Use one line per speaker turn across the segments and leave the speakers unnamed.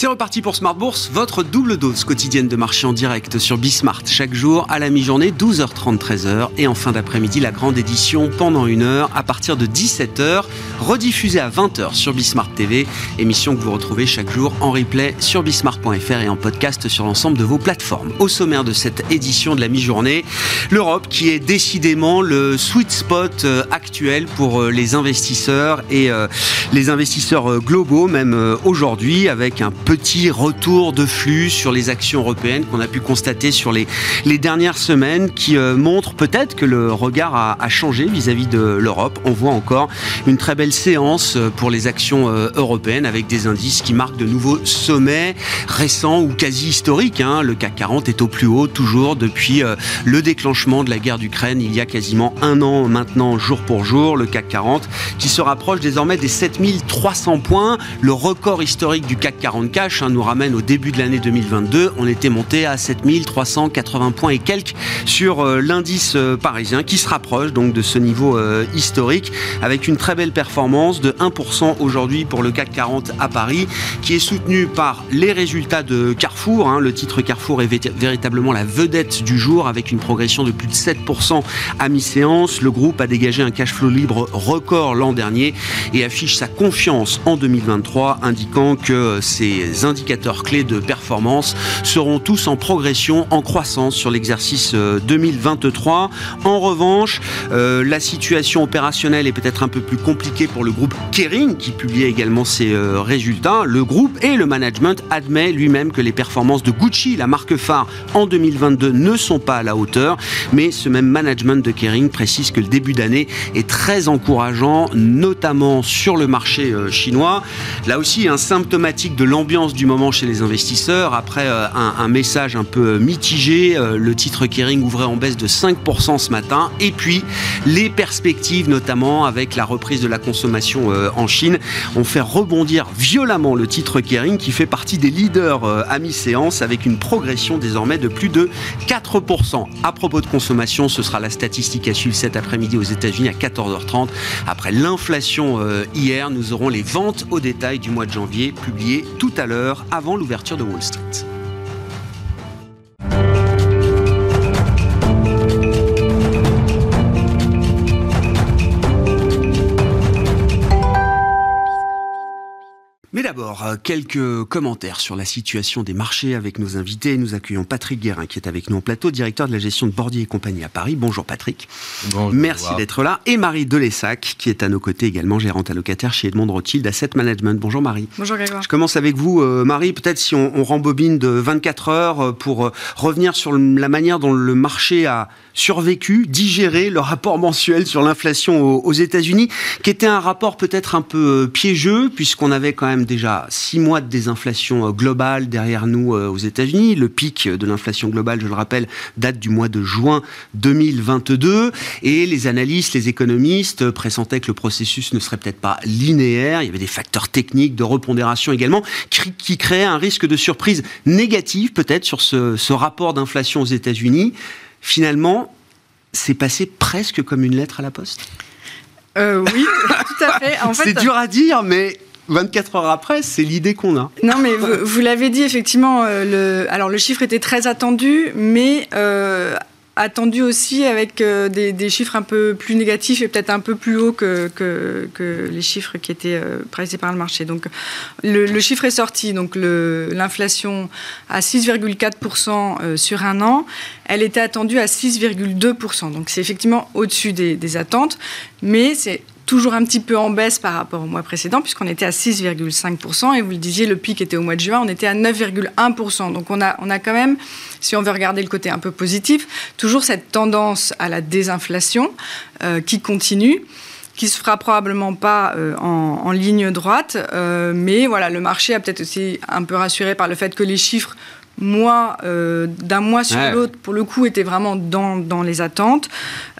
C'est reparti pour Smart Bourse, votre double dose quotidienne de marché en direct sur Bismart. Chaque jour à la mi-journée, 12h30, 13h. Et en fin d'après-midi, la grande édition pendant une heure à partir de 17h, rediffusée à 20h sur Bismart TV. Émission que vous retrouvez chaque jour en replay sur bismart.fr et en podcast sur l'ensemble de vos plateformes. Au sommaire de cette édition de la mi-journée, l'Europe qui est décidément le sweet spot euh, actuel pour euh, les investisseurs et euh, les investisseurs globaux, même aujourd'hui, avec un petit retour de flux sur les actions européennes qu'on a pu constater sur les, dernières semaines qui euh, montrent peut-être que le regard a, changé vis-à-vis de l'Europe. On voit encore une très belle séance euh, pour les actions euh, européennes avec des indices qui marquent de nouveaux sommets récents ou quasi historiques. Hein. Le CAC 40 est au plus haut toujours depuis le déclenchement de la guerre d'Ukraine il y a quasiment un an maintenant jour pour jour. Le CAC 40 qui se rapproche désormais des 7300 points, le record historique du CAC 44 Hein, nous ramène au début de l'année 2022. On était monté à 7380 points et quelques sur euh, l'indice euh, parisien qui se rapproche donc de ce niveau euh, historique avec une très belle performance de 1% aujourd'hui pour le CAC 40 à Paris qui est soutenu par les résultats de Carrefour. Hein. Le titre Carrefour est véritablement la vedette du jour avec une progression de plus de 7% à mi-séance. Le groupe a dégagé un cash flow libre record l'an dernier et affiche sa confiance en 2023 indiquant que c'est indicateurs clés de performance seront tous en progression, en croissance sur l'exercice 2023. Euh, en revanche, euh, la situation opérationnelle est peut-être un peu plus compliquée pour le groupe Kering qui publiait également ses euh, résultats. Le groupe et le management admet lui-même que les performances de Gucci, la marque phare, en 2022 ne sont pas à la hauteur, mais ce même management de Kering précise que le début d'année est très encourageant, notamment sur le marché chinois. Là aussi, un symptomatique de l'ambiance du moment chez les investisseurs. Après euh, un, message un peu mitigé, euh, le titre Kering ouvrait en baisse de 5% ce matin. Et puis, les perspectives, notamment avec la reprise de la consommation euh, en Chine, ont fait rebondir violemment le titre Kering qui fait partie des leaders à mi-séance avec une progression désormais de plus de 4%. À propos de consommation, ce sera la statistique à suivre cet après-midi aux États-Unis à 14h30. Après l'inflation hier, nous aurons les ventes au détail du mois de janvier publiées tout à l'heure avant l'ouverture de Wall Street. D'abord, euh, quelques commentaires sur la situation des marchés avec nos invités. Nous accueillons Patrick Guérin qui est avec nous en plateau, directeur de la gestion de Bordier et compagnie à Paris. Bonjour Patrick. Bonjour. Merci d'être là. Et Marie Delessac qui est à nos côtés également, gérante allocataire chez Edmond Rothschild Asset Management. Bonjour Marie.
Bonjour Grégoire.
Je commence avec vous euh, Marie. Peut-être si on, on, rembobine de 24 heures euh, pour revenir sur la manière dont le marché a survécu, digéré le rapport mensuel sur l'inflation aux, aux États-Unis, qui était un rapport peut-être un peu piégeux puisqu'on avait quand même déjà six mois de désinflation euh, globale derrière nous euh, aux États-Unis. Le pic de l'inflation globale, je le rappelle, date du mois de juin 2022. Et les analystes, les économistes pressentaient que le processus ne serait peut-être pas linéaire. Il y avait des facteurs techniques de repondération également qui créaient un risque de surprise négative peut-être sur ce, ce rapport d'inflation aux États-Unis. Finalement, c'est passé presque comme une lettre à la poste.
Euh, oui, tout à fait.
En fait c'est dur à dire, mais 24 heures après, c'est l'idée qu'on a.
Non, mais vous, l'avez dit, effectivement, euh, le, alors le chiffre était très attendu, mais euh, attendu aussi avec euh, des, chiffres un peu plus négatifs et peut-être un peu plus hauts que, les chiffres qui étaient pressés par le marché. Donc le, chiffre est sorti, donc l'inflation à 6,4% sur un an, elle était attendue à 6,2%. Donc c'est effectivement au-dessus des, des attentes, mais c'est toujours un petit peu en baisse par rapport au mois précédent, puisqu'on était à 6,5%. Et vous le disiez, le pic était au mois de juin, on était à 9,1%. Donc on a, quand même, si on veut regarder le côté un peu positif, toujours cette tendance à la désinflation euh, qui continue qui se fera probablement pas euh, en, ligne droite, euh, mais voilà, le marché a peut-être aussi un peu rassuré par le fait que les chiffres mois, euh, d'un mois sur l'autre, pour le coup, était vraiment dans, dans les attentes.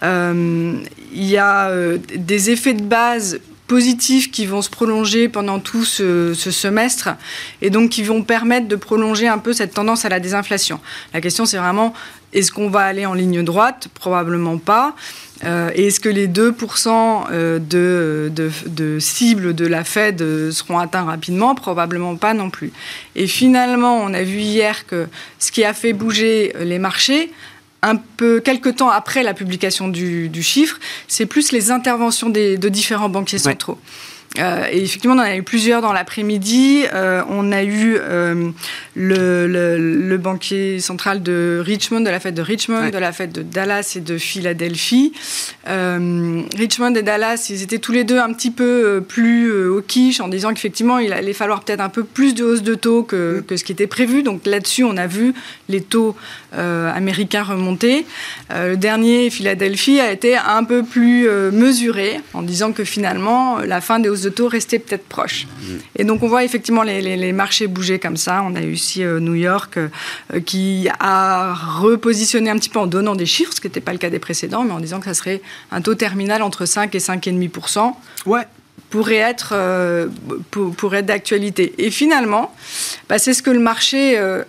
Euh, il y a euh, des effets de base positifs qui vont se prolonger pendant tout ce, semestre et donc qui vont permettre de prolonger un peu cette tendance à la désinflation. La question, c'est vraiment Est-ce qu'on va aller en ligne droite? Probablement pas. Euh, Est-ce que les 2% euh, de, de, de, la Fed euh, seront atteints rapidement? Probablement pas non plus. Et finalement, on a vu hier que ce qui a fait bouger les marchés, un peu quelques temps après la publication du, du chiffre, c'est plus les interventions des, de différents banquiers centraux. Euh, et effectivement, on en a eu plusieurs dans l'après-midi. Euh, on a eu euh, le, le, le, banquier central de Richmond, de la fête de Richmond, ouais. de la fête de Dallas et de Philadelphie. Richmond et Dallas, ils étaient tous les deux un petit peu plus au quiche en disant qu'effectivement, il allait falloir peut-être un peu plus de hausse de taux que, que ce qui était prévu. Donc là-dessus, on a vu les taux américains remonter. le dernier, Philadelphie, a été un peu plus mesuré en disant que finalement, la fin des hausses de taux restait peut-être proche. Et donc on voit effectivement les, les, les, marchés bouger comme ça. On a eu ici euh, New York euh, qui a repositionné un petit peu en donnant des chiffres, ce qui n'était pas le cas des précédents, mais en disant que ça serait un taux terminal entre 5 et 5,5%.
Ouais
pourrait être, euh, pour, pour, être d'actualité. Et finalement, bah, c'est ce que le marché euh,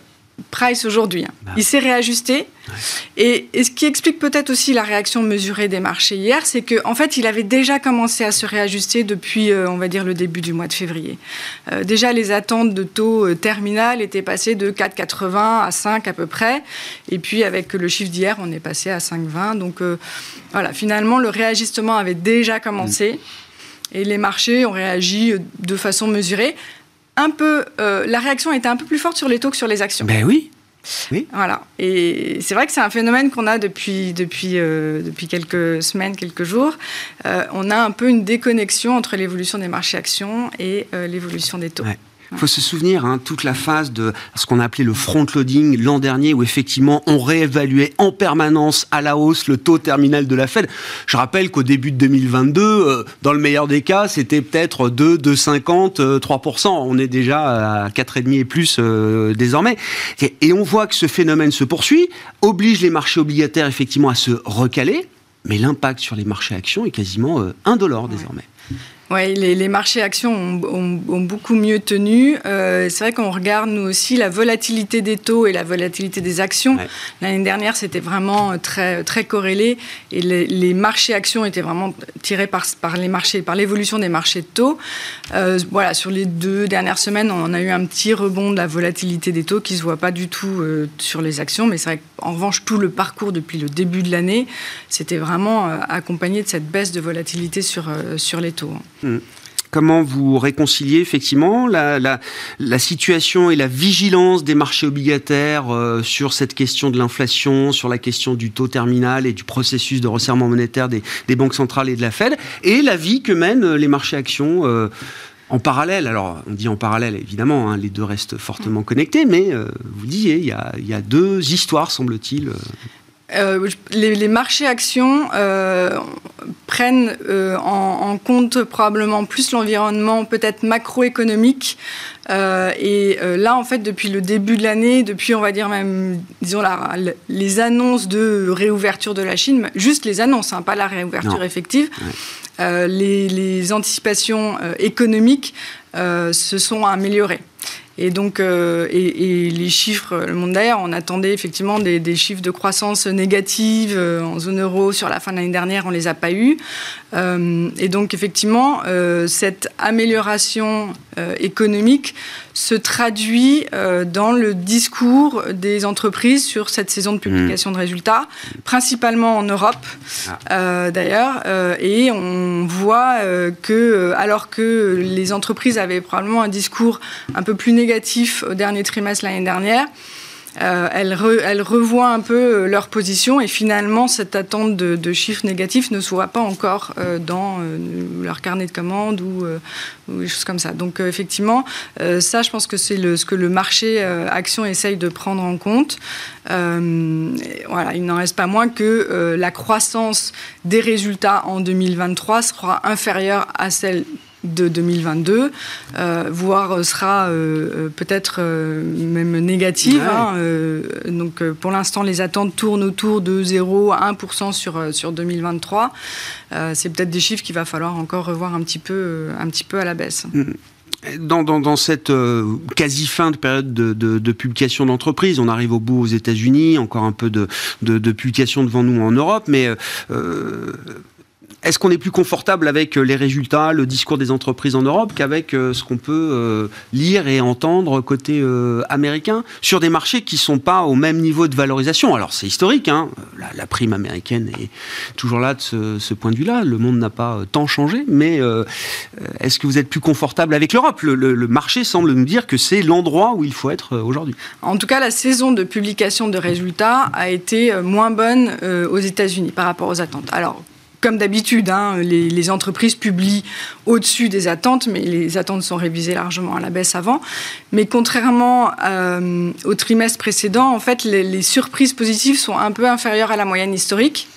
price aujourd'hui. Hein. Bah. Il s'est réajusté. Ouais. Et, et, ce qui explique peut-être aussi la réaction mesurée des marchés hier, c'est qu'en en fait, il avait déjà commencé à se réajuster depuis, euh, on va dire, le début du mois de février. Euh, déjà, les attentes de taux euh, terminal étaient passées de 4,80 à 5 à peu près. Et puis, avec le chiffre d'hier, on est passé à 5,20. Donc, euh, voilà, finalement, le réajustement avait déjà commencé. Mmh. Et les marchés ont réagi de façon mesurée un peu, euh, la réaction était un peu plus forte sur les taux que sur les actions.
Ben oui. Oui.
Voilà. Et c'est vrai que c'est un phénomène qu'on a depuis, depuis, euh, depuis quelques semaines, quelques jours. Euh, on a un peu une déconnexion entre l'évolution des marchés actions et l'évolution des taux.
Ouais. Il faut se souvenir, hein, toute la phase de ce qu'on a appelé le front-loading l'an dernier, où effectivement on réévaluait en permanence à la hausse le taux terminal de la Fed. Je rappelle qu'au début de 2022, euh, dans le meilleur des cas, c'était peut-être 2, 2,50, euh, 3%. On est déjà à 4,5 et plus euh, désormais. Et, et on voit que ce phénomène se poursuit, oblige les marchés obligataires effectivement à se recaler, mais l'impact sur les marchés actions est quasiment indolore ouais. désormais.
Oui, les, les, marchés actions ont, ont, ont, beaucoup mieux tenu. Euh, c'est vrai qu'on regarde, nous aussi, la volatilité des taux et la volatilité des actions. Ouais. L'année dernière, c'était vraiment très, très corrélé et les, les, marchés actions étaient vraiment tirés par, par les marchés, par l'évolution des marchés de taux. Euh, voilà, sur les deux dernières semaines, on a eu un petit rebond de la volatilité des taux qui ne se voit pas du tout euh, sur les actions, mais c'est vrai qu'en revanche, tout le parcours depuis le début de l'année, c'était vraiment euh, accompagné de cette baisse de volatilité sur, euh, sur les taux.
Mmh. Comment vous réconciliez effectivement la, situation et la vigilance des marchés obligataires euh, sur cette question de l'inflation, sur la question du taux terminal et du processus de resserrement monétaire des, banques centrales et de la Fed, et la vie que mènent les marchés actions euh, en parallèle, alors on dit en parallèle évidemment, hein, les deux restent fortement connectés, mais euh, vous disiez, il y, a, deux histoires, semble-t-il.
Euh, les, marchés actions euh, prennent euh, en, en, compte probablement plus l'environnement peut-être macroéconomique. Euh, et euh, là, en fait, depuis le début de l'année, depuis, on va dire même, disons, la, les annonces de réouverture de la Chine, juste les annonces, hein, pas la réouverture non. effective, ouais. les, les, anticipations économiques se sont améliorées. Et donc, euh, et, et, les chiffres, le monde d'ailleurs, on attendait effectivement des, des, chiffres de croissance négative euh, en zone euro sur la fin de l'année dernière, on les a pas eus. Euh, et donc, effectivement, euh, cette amélioration économique se traduit dans le discours des entreprises sur cette saison de publication mmh. de résultats, principalement en Europe, ah. d'ailleurs. et on voit que, alors que les entreprises avaient probablement un discours un peu plus négatif au dernier trimestre l'année dernière, euh, elles, re, elles, revoient un peu euh, leur position et finalement cette attente de, chiffres négatifs ne se voit pas encore euh, dans euh, leur carnet de commandes ou, ou, des choses comme ça. Donc effectivement, ça je pense que c'est ce que le marché action essaye de prendre en compte. voilà, il n'en reste pas moins que la croissance des résultats en 2023 sera inférieure à celle de 2022, euh, voire sera euh, peut-être euh, même négative. Ouais. Hein, euh, donc pour l'instant, les attentes tournent autour de 0 à 1% sur, sur 2023. C'est peut-être des chiffres qu'il va falloir encore revoir un petit peu, un petit peu à la baisse.
Mmh. dans, cette euh, quasi fin de période de, publication d'entreprise, on arrive au bout aux États-Unis, encore un peu de, publication devant nous en Europe, mais euh, est-ce qu'on est plus confortable avec euh, les résultats, le discours des entreprises en Europe qu'avec euh, ce qu'on peut euh, lire et entendre côté américain sur des marchés qui ne sont pas au même niveau de valorisation? Alors c'est historique, hein. la, prime américaine est toujours là de ce, point de vue-là. Le monde n'a pas tant changé, mais est-ce que vous êtes plus confortable avec l'Europe? Le, marché semble nous dire que c'est l'endroit où il faut être aujourd'hui.
En tout cas, la saison de publication de résultats a été moins bonne aux États-Unis par rapport aux attentes. Alors comme d'habitude, hein, les, entreprises publient au-dessus des attentes, mais les attentes sont révisées largement à la baisse avant. Mais contrairement euh, au trimestre précédent, en fait, les, surprises positives sont un peu inférieures à la moyenne historique.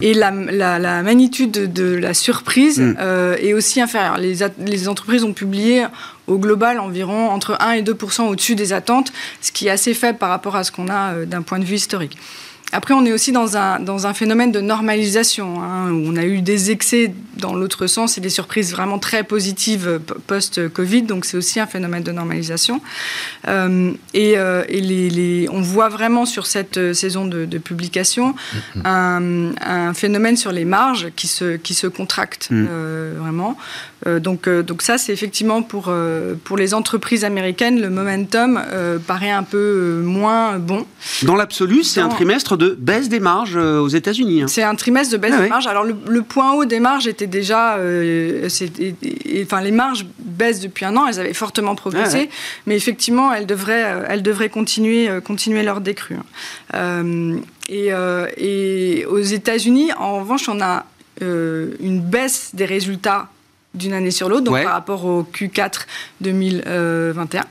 Et la, magnitude de, la surprise mm. euh, est aussi inférieure. Les, les, entreprises ont publié au global environ entre 1 et 2% au-dessus des attentes, ce qui est assez faible par rapport à ce qu'on a euh, d'un point de vue historique. Après, on est aussi dans un, dans un phénomène de normalisation, hein, où on a eu des excès dans l'autre sens et des surprises vraiment très positives euh, post-Covid, donc c'est aussi un phénomène de normalisation. Euh, et, euh, et les, les, on voit vraiment sur cette saison de, de publication mm-hmm. un, un, phénomène sur les marges qui se, qui se contractent mm. euh, vraiment. Donc, donc ça, c'est effectivement pour, pour les entreprises américaines, le momentum paraît un peu moins bon.
Dans l'absolu, c'est un trimestre de baisse des marges euh, aux États-Unis. Hein.
C'est un trimestre de baisse ah des marges. Alors le, point haut des marges était déjà, euh, enfin les marges baissent depuis un an. Elles avaient fortement progressé, ah mais effectivement elles devraient, euh, elles devraient continuer, continuer leur décrue. Hein. et, et, aux États-Unis, en revanche, on a une baisse des résultats d'une année sur l'autre, donc par rapport au Q4 2021.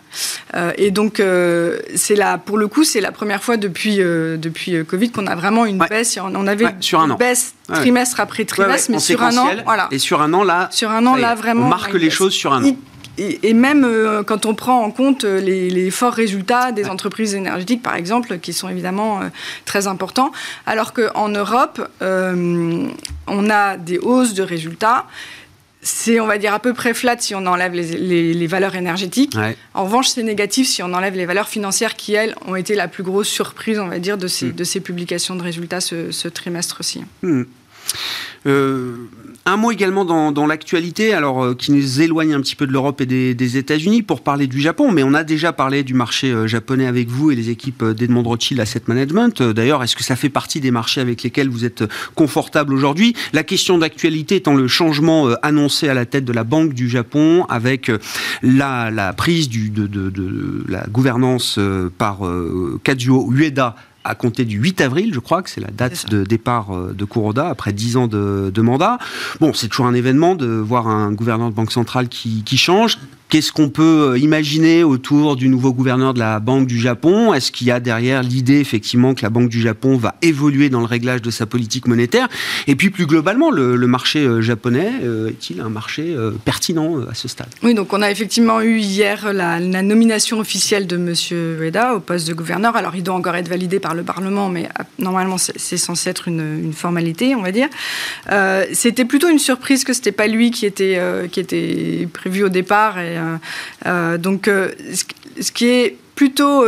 Euh, et donc, euh, c'est là, pour le coup, c'est la première fois depuis, euh, depuis Covid qu'on a vraiment une baisse. On avait
sur
une baisse trimestre après trimestre, mais sur un an, voilà.
Et sur un an, là,
sur un an, là, vraiment,
on marque les choses sur un an.
Et, même quand on prend en compte les, forts résultats des entreprises énergétiques, par exemple, qui sont évidemment très importants, alors qu'en Europe, on a des hausses de résultats c'est, on va dire, à peu près flat si on enlève les, valeurs énergétiques. En revanche, c'est négatif si on enlève les valeurs financières qui, elles, ont été la plus grosse surprise, on va dire, de ces, hmm. publications de résultats ce, trimestre-ci. Hmm.
Euh, un mot également dans, l'actualité, alors euh, qui nous éloigne un petit peu de l'Europe et des, États-Unis pour parler du Japon, mais on a déjà parlé du marché euh, japonais avec vous et les équipes d'Edmond Rothschild Asset Management. D'ailleurs, est-ce que ça fait partie des marchés avec lesquels vous êtes confortable aujourd'hui? La question d'actualité étant le changement annoncé à la tête de la Banque du Japon avec la, prise de, de, la gouvernance par Kazuo Ueda à compter du 8 avril, je crois que c'est la date de départ euh, de Kuroda après 10 ans de, de mandat. Bon, c'est toujours un événement de voir un gouverneur de banque centrale qui, qui change. Qu'est-ce qu'on peut euh, imaginer autour du nouveau gouverneur de la Banque du Japon? Est-ce qu'il y a derrière l'idée effectivement que la Banque du Japon va évoluer dans le réglage de sa politique monétaire? Et puis plus globalement, le, marché euh, japonais euh, est-il un marché pertinent à ce stade?
Oui, donc on a effectivement eu hier la, nomination officielle de M. Ueda au poste de gouverneur. Alors il doit encore être validé par le Parlement, mais normalement c'est censé être une, formalité, on va dire. c'était plutôt une surprise que ce n'était pas lui qui était, qui était prévu au départ. Donc, euh, ce qui est plutôt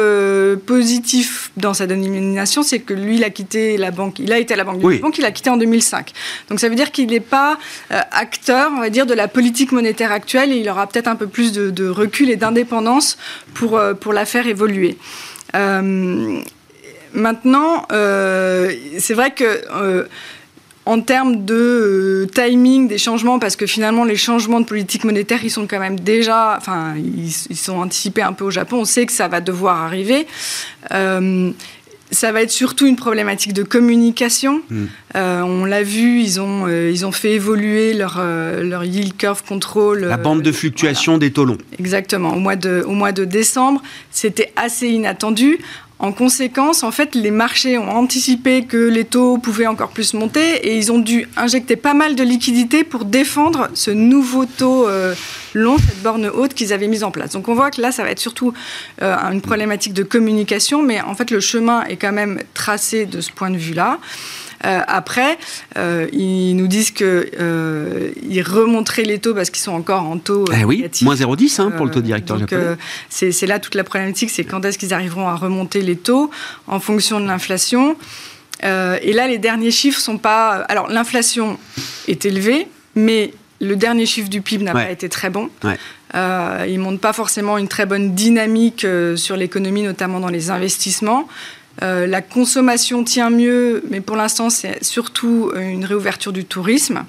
positif dans sa nomination, c'est que lui, il a quitté la banque. Il a été à la banque du Japon, qu'il a quitté en 2005. Donc ça veut dire qu'il n'est pas acteur, on va dire, de la politique monétaire actuelle et il aura peut-être un peu plus de, recul et d'indépendance pour, pour la faire évoluer. maintenant, c'est vrai que en termes de euh, timing des changements, parce que finalement les changements de politique monétaire, ils sont quand même déjà, enfin, ils, sont anticipés un peu au Japon. On sait que ça va devoir arriver. Euh, ça va être surtout une problématique de communication. Hmm. Euh, on l'a vu, ils ont, ils ont fait évoluer leur, leur yield curve control.
La bande de fluctuation des taux longs.
Exactement. Au mois de, au mois de décembre, c'était assez inattendu. En conséquence, en fait, les marchés ont anticipé que les taux pouvaient encore plus monter et ils ont dû injecter pas mal de liquidités pour défendre ce nouveau taux euh, long, cette borne haute qu'ils avaient mise en place. Donc on voit que là, ça va être surtout euh, une problématique de communication, mais en fait, le chemin est quand même tracé de ce point de vue-là. Après, ils nous disent qu'ils remonteraient les taux parce qu'ils sont encore en taux
eh oui, moins 0,10 hein, pour le taux directeur japonais.
c'est là toute la problématique, c'est quand est-ce qu'ils arriveront à remonter les taux en fonction de l'inflation. et là, les derniers chiffres sont pas. Alors, l'inflation est élevée, mais le dernier chiffre du PIB n'a pas été très bon. Euh, il ne montre pas forcément une très bonne dynamique euh, sur l'économie, notamment dans les investissements. Euh, la consommation tient mieux, mais pour l'instant, c'est surtout une réouverture du tourisme.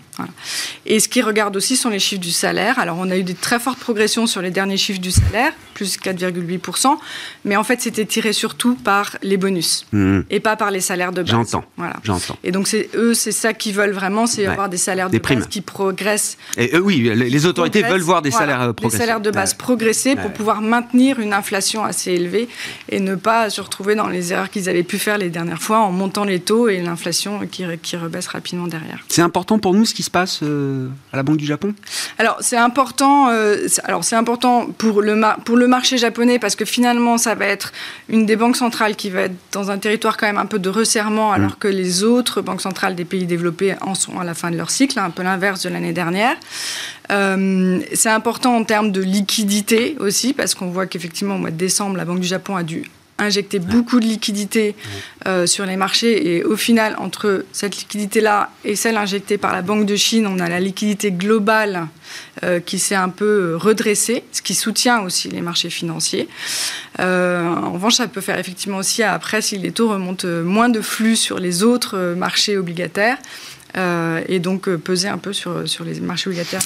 Et ce qui regarde aussi sont les chiffres du salaire. Alors, on a eu des très fortes progressions sur les derniers chiffres du salaire, plus 4,8%, mais en fait, c'était tiré surtout par les bonus mmh. et pas par les salaires de base.
J'entends. Voilà. J'entends.
Et donc, c'est eux, c'est ça qu'ils veulent vraiment, c'est avoir des salaires de base qui progressent.
Et oui, les autorités veulent voir des salaires progresser.
Des salaires de base progresser pour pouvoir maintenir une inflation assez élevée et ne pas se retrouver dans les erreurs qu'ils avaient pu faire les dernières fois en montant les taux et l'inflation qui, qui rebaisse rapidement derrière.
C'est important pour nous ce qui se passe euh, à la Banque du Japon?
Alors c'est important. Euh, alors c'est important pour le pour le marché japonais parce que finalement ça va être une des banques centrales qui va être dans un territoire quand même un peu de resserrement alors mm. que les autres banques centrales des pays développés en sont à la fin de leur cycle, un peu l'inverse de l'année dernière. Euh, c'est important en termes de liquidité aussi, parce qu'on voit qu'effectivement, au mois de décembre, la Banque du Japon a dû injecter beaucoup de liquidités euh, sur les marchés. Et au final, entre cette liquidité-là et celle injectée par la Banque de Chine, on a la liquidité globale euh, qui s'est un peu redressée, ce qui soutient aussi les marchés financiers. Euh, en revanche, ça peut faire effectivement aussi, après, si les taux remontent moins de flux sur les autres marchés obligataires, euh, et donc euh, peser un peu sur, sur les marchés obligataires.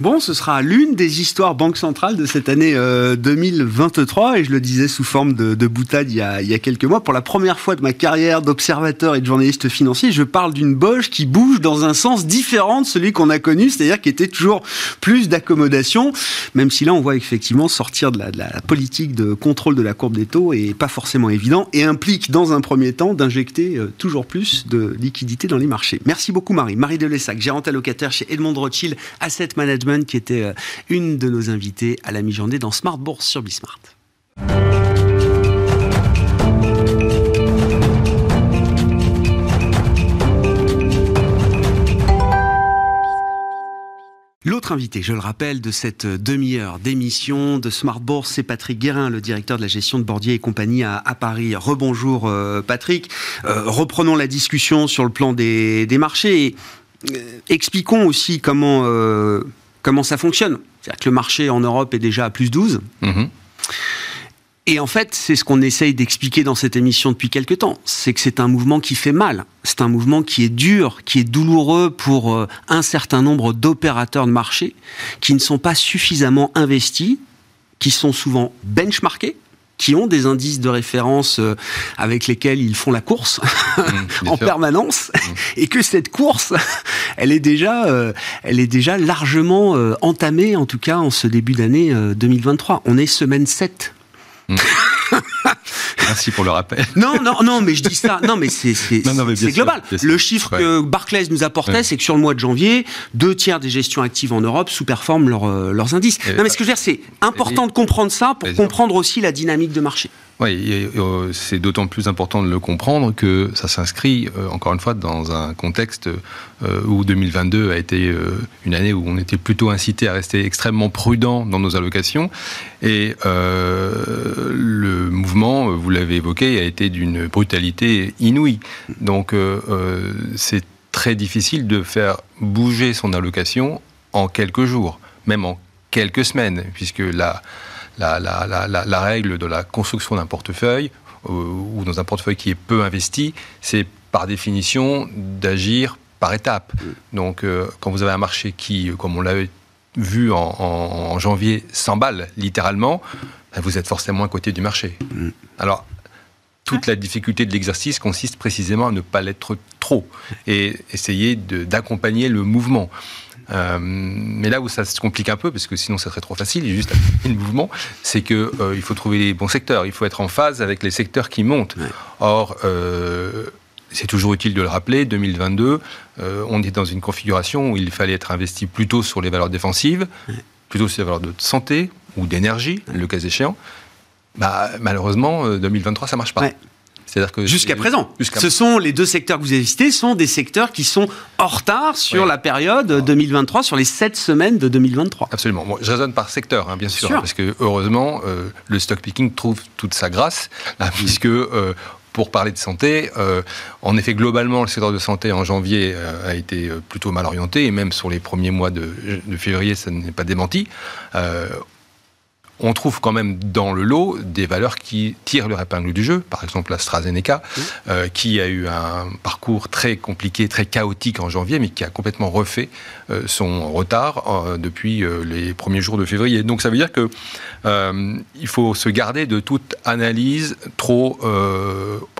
Bon, ce sera l'une des histoires Banque Centrale de cette année 2023, euh, et je le disais sous forme de, de boutade il y, a, il y, a, quelques mois. Pour la première fois de ma carrière d'observateur et de journaliste financier, je parle d'une boge qui bouge dans un sens différent de celui qu'on a connu, c'est-à-dire qui était toujours plus d'accommodation, même si là on voit effectivement sortir de la, de la, politique de contrôle de la courbe des taux et pas forcément évident, et implique dans un premier temps d'injecter toujours plus de liquidités dans les marchés. Merci beaucoup Marie. Marie Delessac, gérante allocataire chez Edmond Rothschild Asset Management, qui était euh, une de nos invitées à la mi-journée dans Smart Bourse sur Bismart. L'autre invité, je le rappelle, de cette demi-heure d'émission de Smart Bourse, c'est Patrick Guérin, le directeur de la gestion de Bordier et compagnie à, Paris. Rebonjour euh, Patrick. Euh, reprenons la discussion sur le plan des, marchés et euh, expliquons aussi comment, comment ça fonctionne. C'est-à-dire que le marché en Europe est déjà à plus 12. Et en fait, c'est ce qu'on essaye d'expliquer dans cette émission depuis quelques temps. C'est que c'est un mouvement qui fait mal. C'est un mouvement qui est dur, qui est douloureux pour euh, un certain nombre d'opérateurs de marché qui ne sont pas suffisamment investis, qui sont souvent benchmarkés, qui ont des indices de référence euh, avec lesquels ils font la course mmh, en permanence, mmh. et que cette course, elle est déjà, euh, elle est déjà largement entamée, en tout cas en ce début d'année 2023. On est semaine 7 Mm.
Merci pour le rappel.
Non, non, non, mais je dis ça. Non, mais c'est global. le chiffre que Barclays nous apportait, c'est que sur le mois de janvier, deux tiers des gestions actives en Europe sous-performent euh, leurs indices. non, mais ce que je veux dire, c'est important de comprendre ça pour comprendre aussi la dynamique de marché.
Oui, euh, c'est d'autant plus important de le comprendre que ça s'inscrit, euh, encore une fois, dans un contexte euh, où 2022 a été une année où on était plutôt incité à rester extrêmement prudent dans nos allocations. Et le mouvement, vous l'avez évoqué, a été d'une brutalité inouïe. Donc c'est très difficile de faire bouger son allocation en quelques jours, même en quelques semaines, puisque la la, règle de la construction d'un portefeuille euh, ou dans un portefeuille qui est peu investi, c'est par définition d'agir par étapes. Mm. Donc, euh, quand vous avez un marché qui, comme on l'avait vu en, janvier, s'emballe littéralement, ben, vous êtes forcément à côté du marché. Mm. Alors, toute la difficulté de l'exercice consiste précisément à ne pas l'être trop et essayer d'accompagner le mouvement. Euh, mais là où ça se complique un peu, parce que sinon ça serait trop facile, juste le mouvement, c'est qu'il euh, faut trouver les bons secteurs. Il faut être en phase avec les secteurs qui montent. Or, euh, c'est toujours utile de le rappeler, 2022, on est dans une configuration où il fallait être investi plutôt sur les valeurs défensives, plutôt sur les valeurs de santé ou d'énergie, le cas échéant. Bah, malheureusement, 2023, ça marche pas.
C'est-à-dire que jusqu'à présent, ce sont les deux secteurs que vous avez cités, sont des secteurs qui sont en retard sur la période 2023, sur les sept semaines de 2023.
Absolument. je raisonne par secteur, hein, bien sûr, parce que heureusement, euh, le stock picking trouve toute sa grâce, puisque euh, pour parler de santé, euh, en effet, globalement, le secteur de santé en janvier a été plutôt mal orienté, et même sur les premiers mois de, de février, ça n'est pas démenti on trouve quand même dans le lot des valeurs qui tirent leur épingle du jeu. Par exemple, AstraZeneca, euh, qui a eu un parcours très compliqué, très chaotique en janvier, mais qui a complètement refait euh, son retard euh, depuis les premiers jours de février. Donc ça veut dire que il faut se garder de toute analyse trop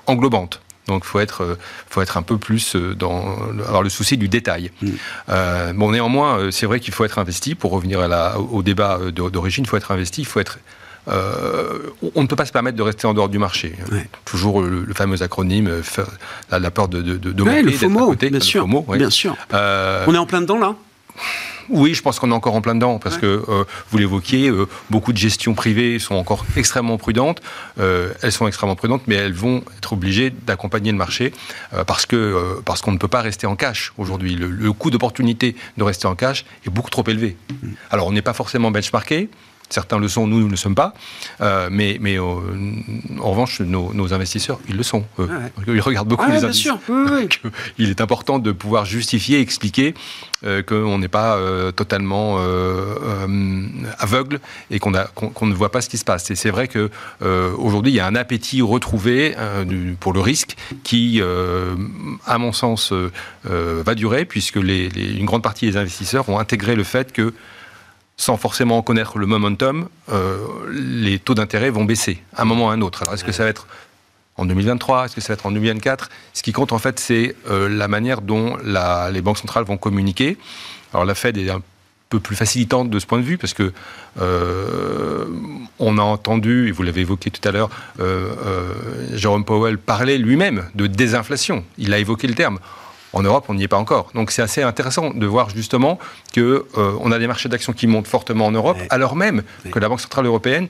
englobante. Donc, faut être, euh, faut être un peu plus euh, dans avoir le souci du détail. Mm. Euh, bon, néanmoins, c'est vrai qu'il faut être investi. Pour revenir à la, au débat d'origine, il faut être investi. Il faut être on ne peut pas se permettre de rester en dehors du marché. Toujours le, fameux acronyme, la, peur de, de, de,
le FOMO, bien, sûr, bien sûr. on est en plein dedans là?
Oui, je pense qu'on est encore en plein dedans, parce que euh, vous l'évoquiez, euh, beaucoup de gestions privées sont encore extrêmement prudentes. Euh, elles sont extrêmement prudentes, mais elles vont être obligées d'accompagner le marché parce que parce qu'on ne peut pas rester en cash aujourd'hui. Le, le coût d'opportunité de rester en cash est beaucoup trop élevé. Mm. Alors, on n'est pas forcément benchmarké. Certains le sont, nous, nous ne le sommes pas. Euh, mais mais euh, en revanche, nos, investisseurs, ils le sont. Ah ils regardent beaucoup les investisseurs. il est important de pouvoir justifier, expliquer euh, qu'on n'est pas totalement aveugle et qu'on qu'on ne voit pas ce qui se passe. Et c'est vrai que aujourd'hui, il y a un appétit retrouvé pour le risque qui, à mon sens, va durer puisque une grande partie des investisseurs ont intégré le fait que sans forcément connaître le momentum, euh, les taux d'intérêt vont baisser à un moment ou à un autre. Alors est-ce que ça va être en 2023 Est-ce que ça va être en 2024 Ce qui compte en fait, c'est euh, la manière dont les banques centrales vont communiquer. Alors la Fed est un peu plus facilitante de ce point de vue parce que euh, on a entendu, et vous l'avez évoqué tout à l'heure, Jérôme Powell parler lui-même de désinflation. Il a évoqué le terme. En Europe, on n'y est pas encore. Donc c'est assez intéressant de voir justement que euh, on a des marchés d'actions qui montent fortement en Europe, alors même que la Banque centrale européenne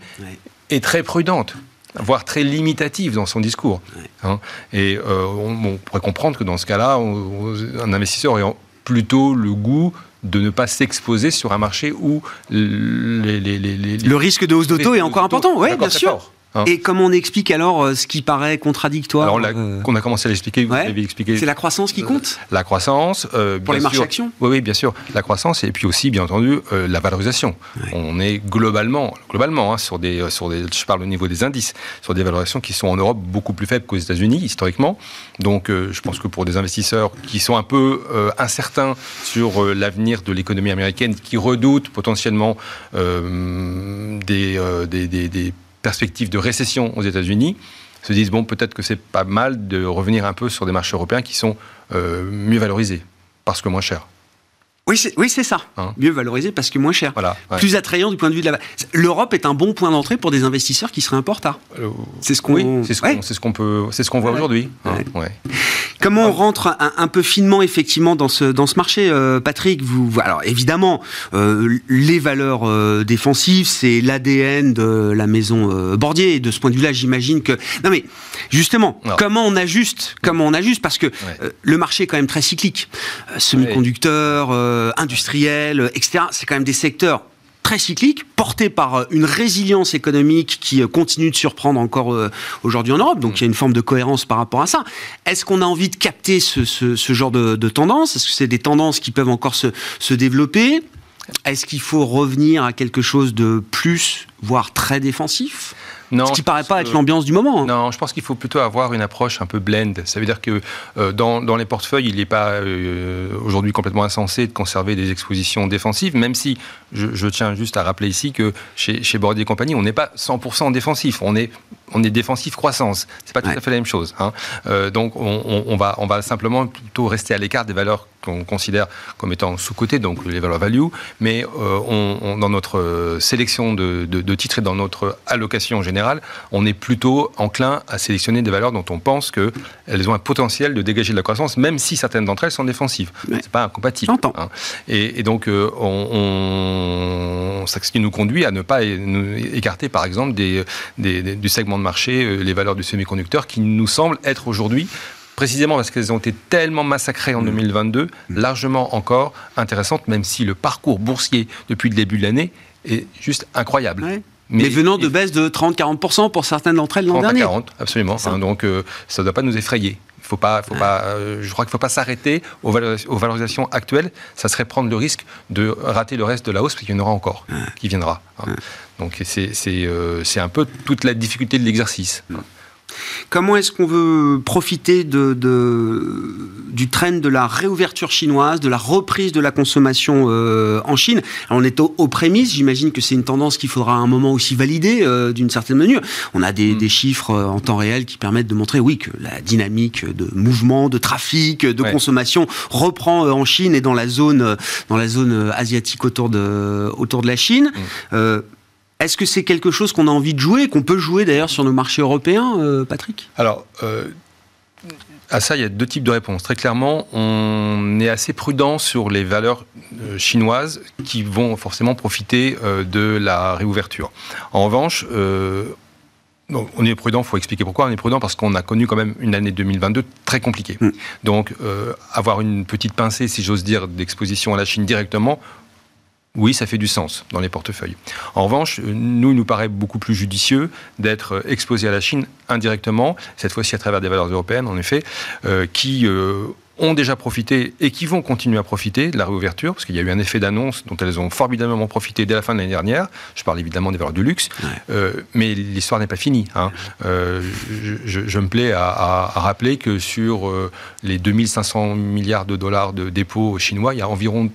est très prudente voire très limitative dans son discours. Hein. Et euh, on, pourrait comprendre que dans ce cas-là, un investisseur ayant plutôt le goût de ne pas s'exposer sur un marché où le
risque de hausse d'auto est encore important. Oui, bien sûr. Hein. Et comment on explique alors euh, ce qui paraît contradictoire Alors,
euh, on a commencé à l'expliquer, vous
avez expliqué. C'est la croissance qui compte
euh, La croissance.
Pour les marchés actions
oui, oui, bien sûr. La croissance et puis aussi, bien entendu, la valorisation. On est globalement, globalement hein, sur, des, sur des. Je parle au niveau des indices, sur des valorisations qui sont en Europe beaucoup plus faibles qu'aux États-Unis, historiquement. Donc, je pense que pour des investisseurs qui sont un peu incertains sur l'avenir de l'économie américaine, qui redoutent potentiellement des, des, des, des perspective de récession aux États-Unis, se disent bon, peut-être que c'est pas mal de revenir un peu sur des marchés européens qui sont euh, mieux valorisés parce que moins chers.
Oui, c'est oui, ça. Hein. Mieux valorisé parce que moins cher. Voilà, Plus attrayant du point de vue de la. L'Europe est un bon point d'entrée pour des investisseurs qui seraient euh,
c'est ce qu'on. Oui, c'est ce qu'on peut. C'est ce qu'on voit aujourd'hui. Hein,
Comment on rentre un, peu finement effectivement dans ce dans ce marché, euh, Patrick? Vous alors évidemment euh, les valeurs défensives, c'est l'ADN de la maison Bordier. Et de ce point de vue-là, j'imagine que non mais justement, comment on ajuste Comment on ajuste? Parce que le marché est quand même très cyclique. Semi-conducteurs euh, industriels, etc. C'est quand même des secteurs très cycliques, portés par euh, une résilience économique qui euh, continue de surprendre encore aujourd'hui en Europe. Donc il y a une forme de cohérence par rapport à ça. Est-ce qu'on a envie de capter ce, genre de, de tendance? Est-ce que c'est des tendances qui peuvent encore se, se développer? Est-ce qu'il faut revenir à quelque chose de plus, voire très défensif? Non, Ce qui paraît pas être l'ambiance du moment.
Hein. Non, je pense qu'il faut plutôt avoir une approche un peu blend. Ça veut dire que euh, dans, dans, les portefeuilles, il n'est pas euh, aujourd'hui complètement insensé de conserver des expositions défensives, même si je, je tiens juste à rappeler ici que chez, chez Bordier et compagnie, on n'est pas 100% défensif. On est on est défensif croissance. C'est pas tout à fait la même chose. Hein. Euh, donc on, on, va, on va simplement plutôt rester à l'écart des valeurs qu'on considère comme étant sous-cotées, donc les valeurs value. Mais euh, on, dans notre sélection de, de, de, titres et dans notre allocation générale, on est plutôt enclin à sélectionner des valeurs dont on pense qu'elles ont un potentiel de dégager de la croissance, même si certaines d'entre elles sont défensives. C'est pas incompatible. Hein. Et, et, donc euh, on, ce qui nous conduit à ne pas nous écarter, par exemple, des, des, du segment de marché les valeurs du semi-conducteur qui nous semblent être aujourd'hui précisément parce qu'elles ont été tellement massacrées en 2022, mmh. largement encore intéressantes, même si le parcours boursier depuis le début de l'année est juste incroyable.
Mais, venant de baisse de 30-40% pour certaines d'entre elles l'an dernier.
40, absolument. Hein, donc euh, ça ne doit pas nous effrayer. Faut pas, faut pas, euh, je crois qu'il ne faut pas s'arrêter aux, valorisations actuelles. Ça serait prendre le risque de rater le reste de la hausse, parce qu'il y en aura encore qui viendra. Hein. Donc euh, c'est un peu toute la difficulté de l'exercice.
Comment est-ce qu'on veut profiter de, du trend de la réouverture chinoise, de la reprise de la consommation euh, en Chine? On est aux, prémices, j'imagine que c'est une tendance qu'il faudra à un moment aussi valider euh, d'une certaine manière. On a des, mm. chiffres euh, en temps réel qui permettent de montrer, oui, que la dynamique de mouvement, de trafic, de consommation reprend en Chine et dans la zone, dans la zone asiatique autour de, autour de la Chine. Mm. Est-ce que c'est quelque chose qu'on a envie de jouer, qu'on peut jouer d'ailleurs sur nos marchés européens, euh, Patrick?
Alors, euh, à ça, il y a deux types de réponses. Très clairement, on est assez prudent sur les valeurs euh, chinoises qui vont forcément profiter de la réouverture. En revanche, on est prudent, il faut expliquer pourquoi. On est prudent parce qu'on a connu quand même une année 2022 très compliquée. Mm. Donc, avoir une petite pincée, si j'ose dire, d'exposition à la Chine directement, oui, ça fait du sens dans les portefeuilles. En revanche, nous, il nous paraît beaucoup plus judicieux d'être exposé à la Chine indirectement, cette fois-ci à travers des valeurs européennes, en effet, euh, qui euh, ont déjà profité et qui vont continuer à profiter de la réouverture, parce qu'il y a eu un effet d'annonce dont elles ont formidablement profité dès la fin de l'année dernière. Je parle évidemment des valeurs du luxe, euh, mais l'histoire n'est pas finie. Hein. Je, me plais à, à, rappeler que sur les 2500 milliards de dollars de dépôts chinois, il y a environ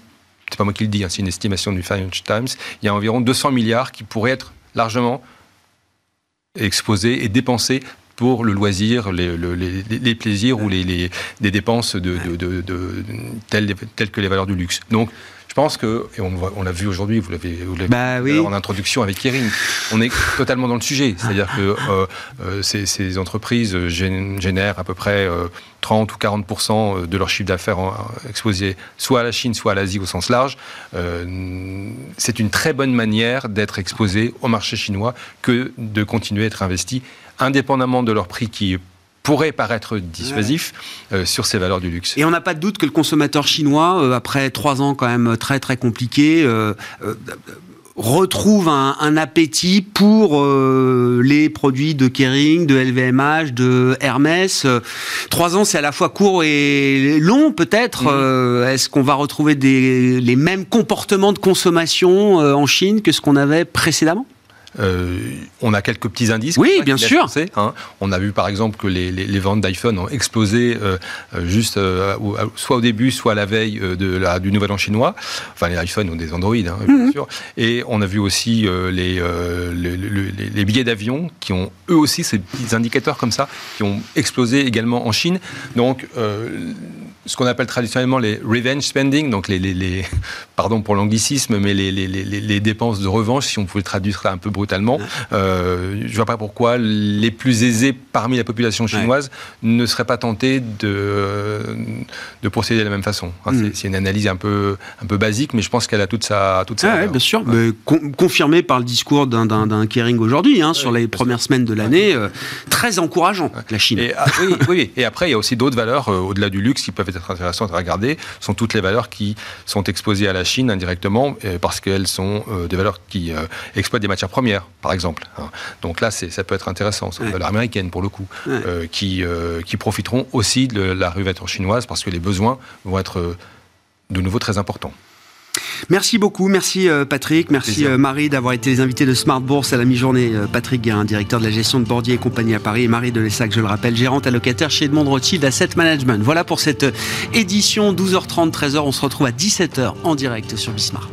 c'est pas moi qui le dis, hein, c'est une estimation du Financial Times, il y a environ 200 milliards qui pourraient être largement exposés et dépensés pour le loisir, les, plaisirs ou les, dépenses telles, que les valeurs du luxe. Pense que, et on, l'a vu aujourd'hui, vous l'avez
bah
en introduction avec Kering, on est totalement dans le sujet. C'est-à-dire que euh, euh, ces, entreprises génèrent à peu près 30 euh, ou 40% de leur chiffre d'affaires exposé soit à la Chine, soit à l'Asie au sens large. c'est une très bonne manière d'être exposé au marché chinois que de continuer à être investi indépendamment de leur prix qui pourrait paraître dissuasif euh, sur ces valeurs du luxe.
Et on n'a pas de doute que le consommateur chinois, euh, après trois ans quand même très très compliqués, euh, retrouve un, appétit pour les produits de Kering, de LVMH, de Hermès. trois ans, c'est à la fois court et long, peut-être. Mm. Est-ce qu'on va retrouver des, les mêmes comportements de consommation en Chine que ce qu'on avait précédemment?
Euh, on a quelques petits indices.
Oui, bien sûr.
Hein. On a vu par exemple que les, ventes d'iPhone ont explosé euh, juste euh, soit au début, soit à la veille de la, du nouvel an chinois. Enfin, les iPhones ont des Android, hein, bien mhm. sûr. Et on a vu aussi les, les, billets d'avion qui ont eux aussi ces petits indicateurs comme ça, qui ont explosé également en Chine. Donc, ce qu'on appelle traditionnellement les revenge spending, donc les, pardon pour l'anglicisme, mais les, dépenses de revanche, si on pouvait traduire ça un peu brutalement. Euh, je ne vois pas pourquoi les plus aisés parmi la population chinoise ne seraient pas tentés de, de procéder de la même façon. Mm. C'est une analyse un peu, un peu basique, mais je pense qu'elle a toute sa, toute
sa bien sûr, mais confirmé par le discours d'un Kering aujourd'hui, hein, sur les premières semaines de l'année, euh, très encourageant, la Chine.
Et, ah, oui, et après, il y a aussi d'autres valeurs euh, au-delà du luxe qui peuvent être intéressantes à regarder, sont toutes les valeurs qui sont exposées à la Chine indirectement, parce qu'elles sont des valeurs qui exploitent des matières premières, par exemple. Hein. Donc là, ça peut être intéressant. C'est une valeur américaine, pour le coup, euh, qui, euh, qui profiteront aussi de la réouverture chinoise parce que les besoins vont être euh, de nouveau très importants.
Merci beaucoup, merci Patrick, merci Marie d'avoir été les invités de Smart Bourse à la mi-journée. Patrick Guérin, directeur de la gestion de Bordier et compagnie à Paris, et Marie de Lessac, je le rappelle, gérante allocataire chez Edmond Rothschild Asset Management. Voilà pour cette édition 12h30, 13h. On se retrouve à 17h en direct sur Bismart.